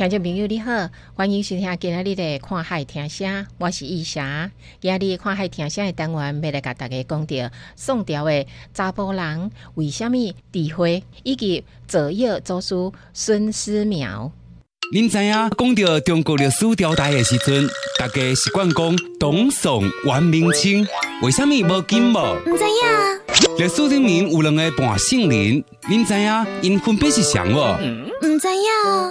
听众朋友你好，欢迎收听今日的看海听声，我是易霞。今日看海听声的单元，要来甲大家讲到宋朝的查甫人为什么诋毁以及左右祖师孙思邈。您知影讲到中国历史朝代的时阵，大家习惯讲东宋元明清，为什么无金无？唔知影，历史里面有两个半姓人，您知影因分别是谁无？唔知影，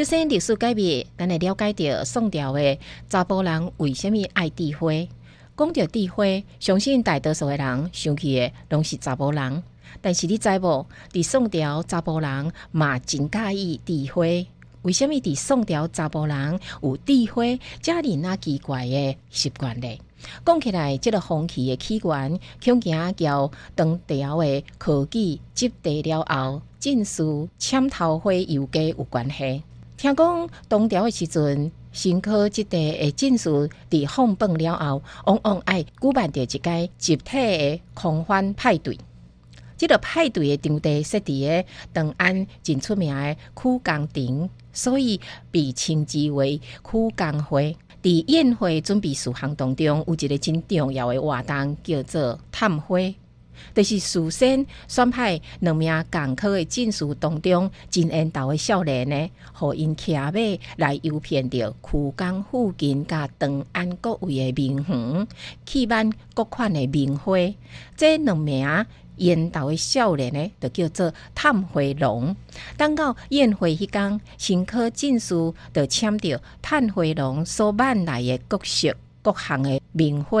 首先，历史改变，咱来了解到宋朝的查甫人为什么爱诋毁。讲到诋毁，相信大多数的人想起的拢是查甫人。但是你知无？伫宋朝查甫人嘛真介意诋毁。为什么伫宋朝查甫人有诋毁遮尔那奇怪的习惯呢？讲起来，即、个风气的起源，恐惊交唐朝的科举及第了后，进士签头花游街有关系。听讲唐朝的时阵，新科即地的进士伫放榜了后，往往爱举办着一届集体的狂欢派对。即个派对的场地设伫个长安真出名的曲江亭，所以被称之为曲江会。伫宴会准备事项当中，有一个真重要的活动，叫做探花。就是事先选派两名共考的进士当中，真缘投的少年呢，互因骑马来诱骗着曲江附近甲长安各位的名园，去办各款的名花。这两名烟头的少年呢，就叫做探花龙。等到宴会迄天，新科进士就签着探花龙所办来的各式各项的名花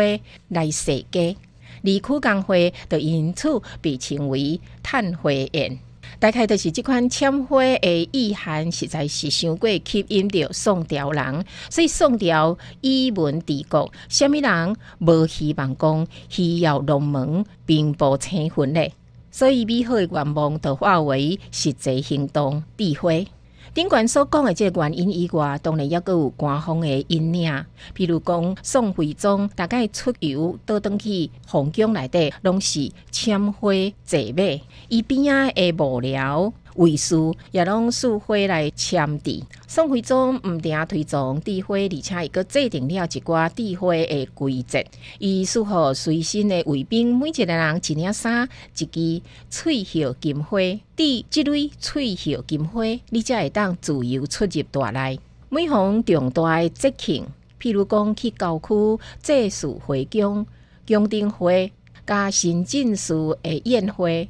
来设计。而曲江会就因此被称为探花宴。大概就是即款签花的意涵，实在是伤过吸引着宋朝人，所以宋朝以文治国，虾米人无希望讲需要龙门，并不青云咧。所以美好的愿望就化为实际行动，诋毁。顶管所讲的这个原因以外，当然也有官方的因领，比如讲宋徽宗大概出游倒登去皇宫内底，拢是千花坐马，伊边仔的无聊。卫士也拢赐花来签字。宋徽宗毋定推崇递花，而且伊阁制定了一寡递花的规则。伊赐予随身的卫兵每一个人一领衫、一支翠绣金花。递即类翠绣金花，你才会。当自由出入大内。每逢重大的节庆，譬如讲去郊区祭祀回宫、宫廷会、加新进士的宴会。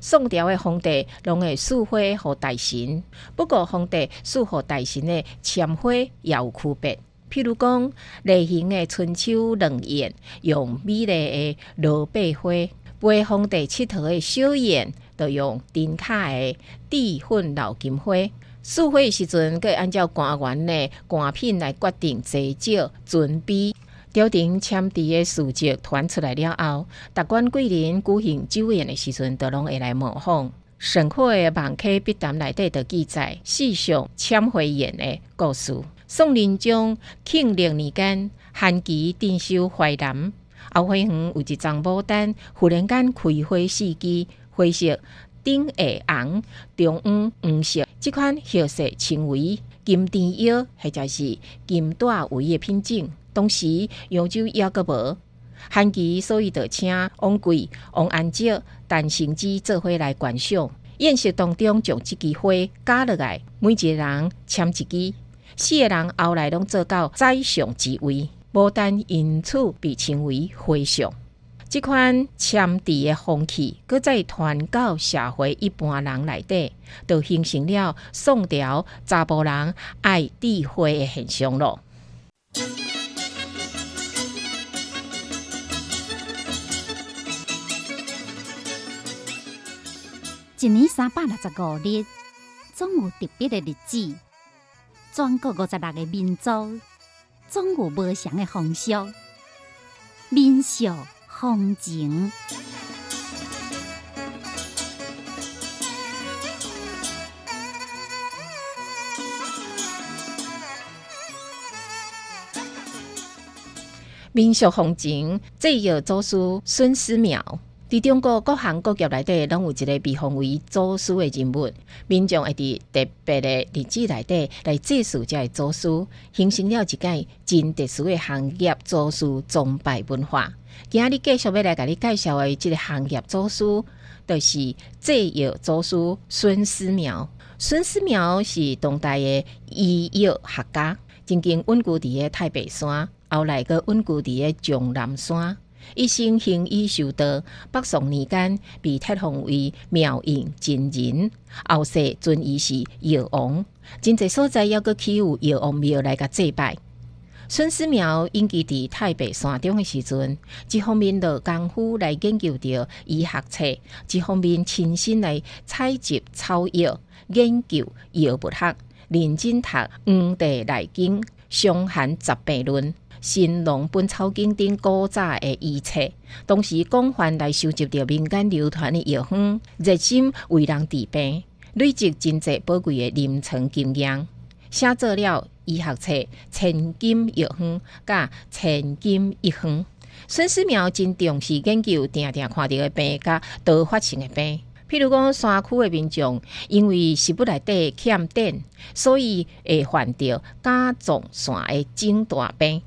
宋朝的皇帝拢会赐花予大臣，不过皇帝赐予大臣的签花也有区别。譬如讲，例行的春秋冷宴用美丽的罗贝花，陪皇帝佚佗的小宴就用丁卡的地粉老金花。赐花的时阵，佮按照官员的官品来决定多少准备。朝廷签字的事迹传出来了后，达官贵人举行酒宴的时阵，都拢会来模仿。沈括的《万客笔谈》内底的记载，世上签花宴的故事。宋仁宗庆历年间，韩琦镇守淮南，后花园有一张牡丹，忽然间开花四季，花色顶下红，中央黄色，这款叶色称为金丹药，或者是金带为的品种。当时扬州也阁无，韩琦所以就请王贵、王安石、陈成之做伙来观赏。宴席当中将即支花加落来，每一个人签一支，四个人后来拢做到宰相之位。牡丹因此被称为花相。即款签字的风气，搁再传到社会一般人内底，就形成了宋朝查甫人爱智慧的现象咯。一年三百六十五日，总有特别的日子。全国五十六个民族，总有无相的风俗、民俗、风情。民俗风情，这有祖师孙思邈。伫中国各行各业内底，拢有一个被封为祖师的人物，民众会伫特别的日子内底来祭祀这祖师，形成了一个真特殊的行业祖师崇拜文化。今日继续要来甲你介绍的这个行业祖师，就是制药祖师孙思邈。孙思邈是当代的医药学家，曾经稳居伫个太白山，后来个稳居伫个终南山。一生行医受道，北宋年间被册封为妙应真人，后世尊伊是药王。真济所在要阁起有药王庙来甲祭拜。孙思邈因其伫太白山中的时阵，一方面落功夫来研究着医学册，一方面亲身来采集草药，研究药物学，认真读《黄帝内经》《伤寒杂病论》。《新农本草经》等古早的医册，同时广泛来收集着民间流传的药方，热心为人治病，累积真济宝贵的临床经验，写作了医学册《千金药方》甲《千金一方》。孙思邈真重视研究，定定看到的病甲多发性的病，譬如讲山区的民众，因为食物内底欠碘，所以会患着甲状腺的肿大病。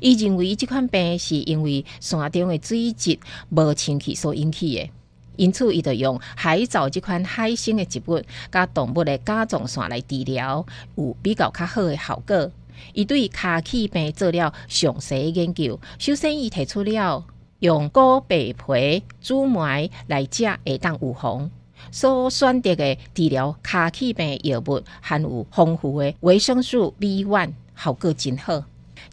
伊认为这款病是因为山中的水质无清气所引起的，因此伊就用海藻这款海生的植物，甲动物的甲状腺来治疗，有比较较好的效果。伊对卡气病做了详细研究。首先，伊提出了用高白皮煮糜来食会当预防。所选择的治疗卡气病药物含有丰富的维生素 B one，效果真好。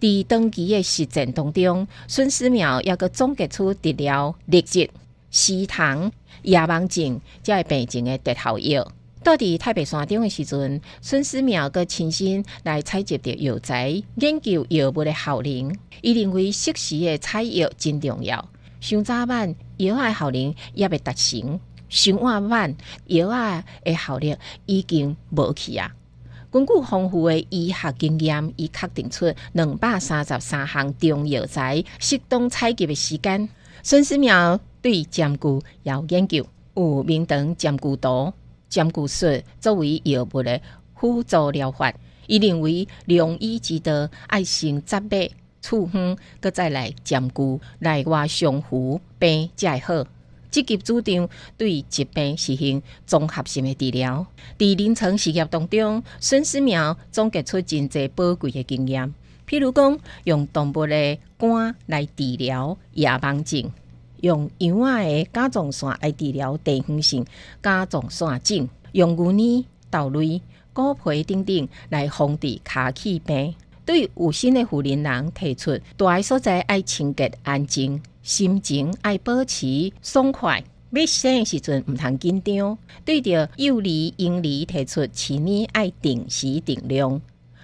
伫长期的实践当中，孙思邈也个总结出治疗痢疾、湿痰、夜盲症这些病症的特效药。到伫太白山顶的时阵，孙思邈个亲身来采集着药材，研究药物的效能。伊认为适时的采药真重要。上早晚药的效能也未达成，上晚晚药的效力已经无去啊。根据丰富的医学经验，已确定出两百三十三项中药材适当采集的时间。孙思邈对占据也有研究，有明堂占据图、占据术作为药物的辅助疗法。伊认为良医之道，爱先扎脉、处方，搁再来占据内外相符，病才会好。积极主张对疾病实行综合性的治疗。在临床实验当中，孙思邈总结出真济宝贵的经验。譬如讲，用动物的肝来治疗夜盲症，用羊仔的甲状腺来治疗地方性甲状腺症，用牛奶、豆类、果皮等等来防治卡气病。对有心的妇人人提出，大所在爱清洁安静。心情爱保持爽快，要生的时阵毋通紧张。对着幼儿、婴儿提出饲奶爱定时定量，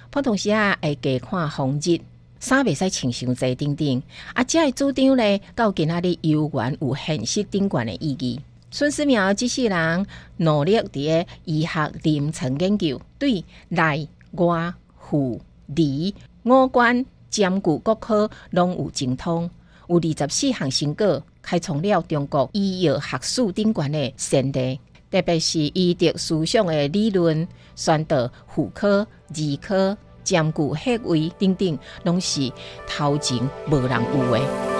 普通时啊爱加看风日，衫袂使穿伤济等等。啊，这个主张咧，到今仔日悠远有现实顶悬的意义。孙思邈这世人努力伫个医学临床研究，对内外妇儿五官兼顾各科拢有精通。有二十四项成果，开创了中国医药学术顶悬的先例。特别是医德思想的理论，宣导妇科、儿科、兼顾穴位等等，拢是头前无人有诶。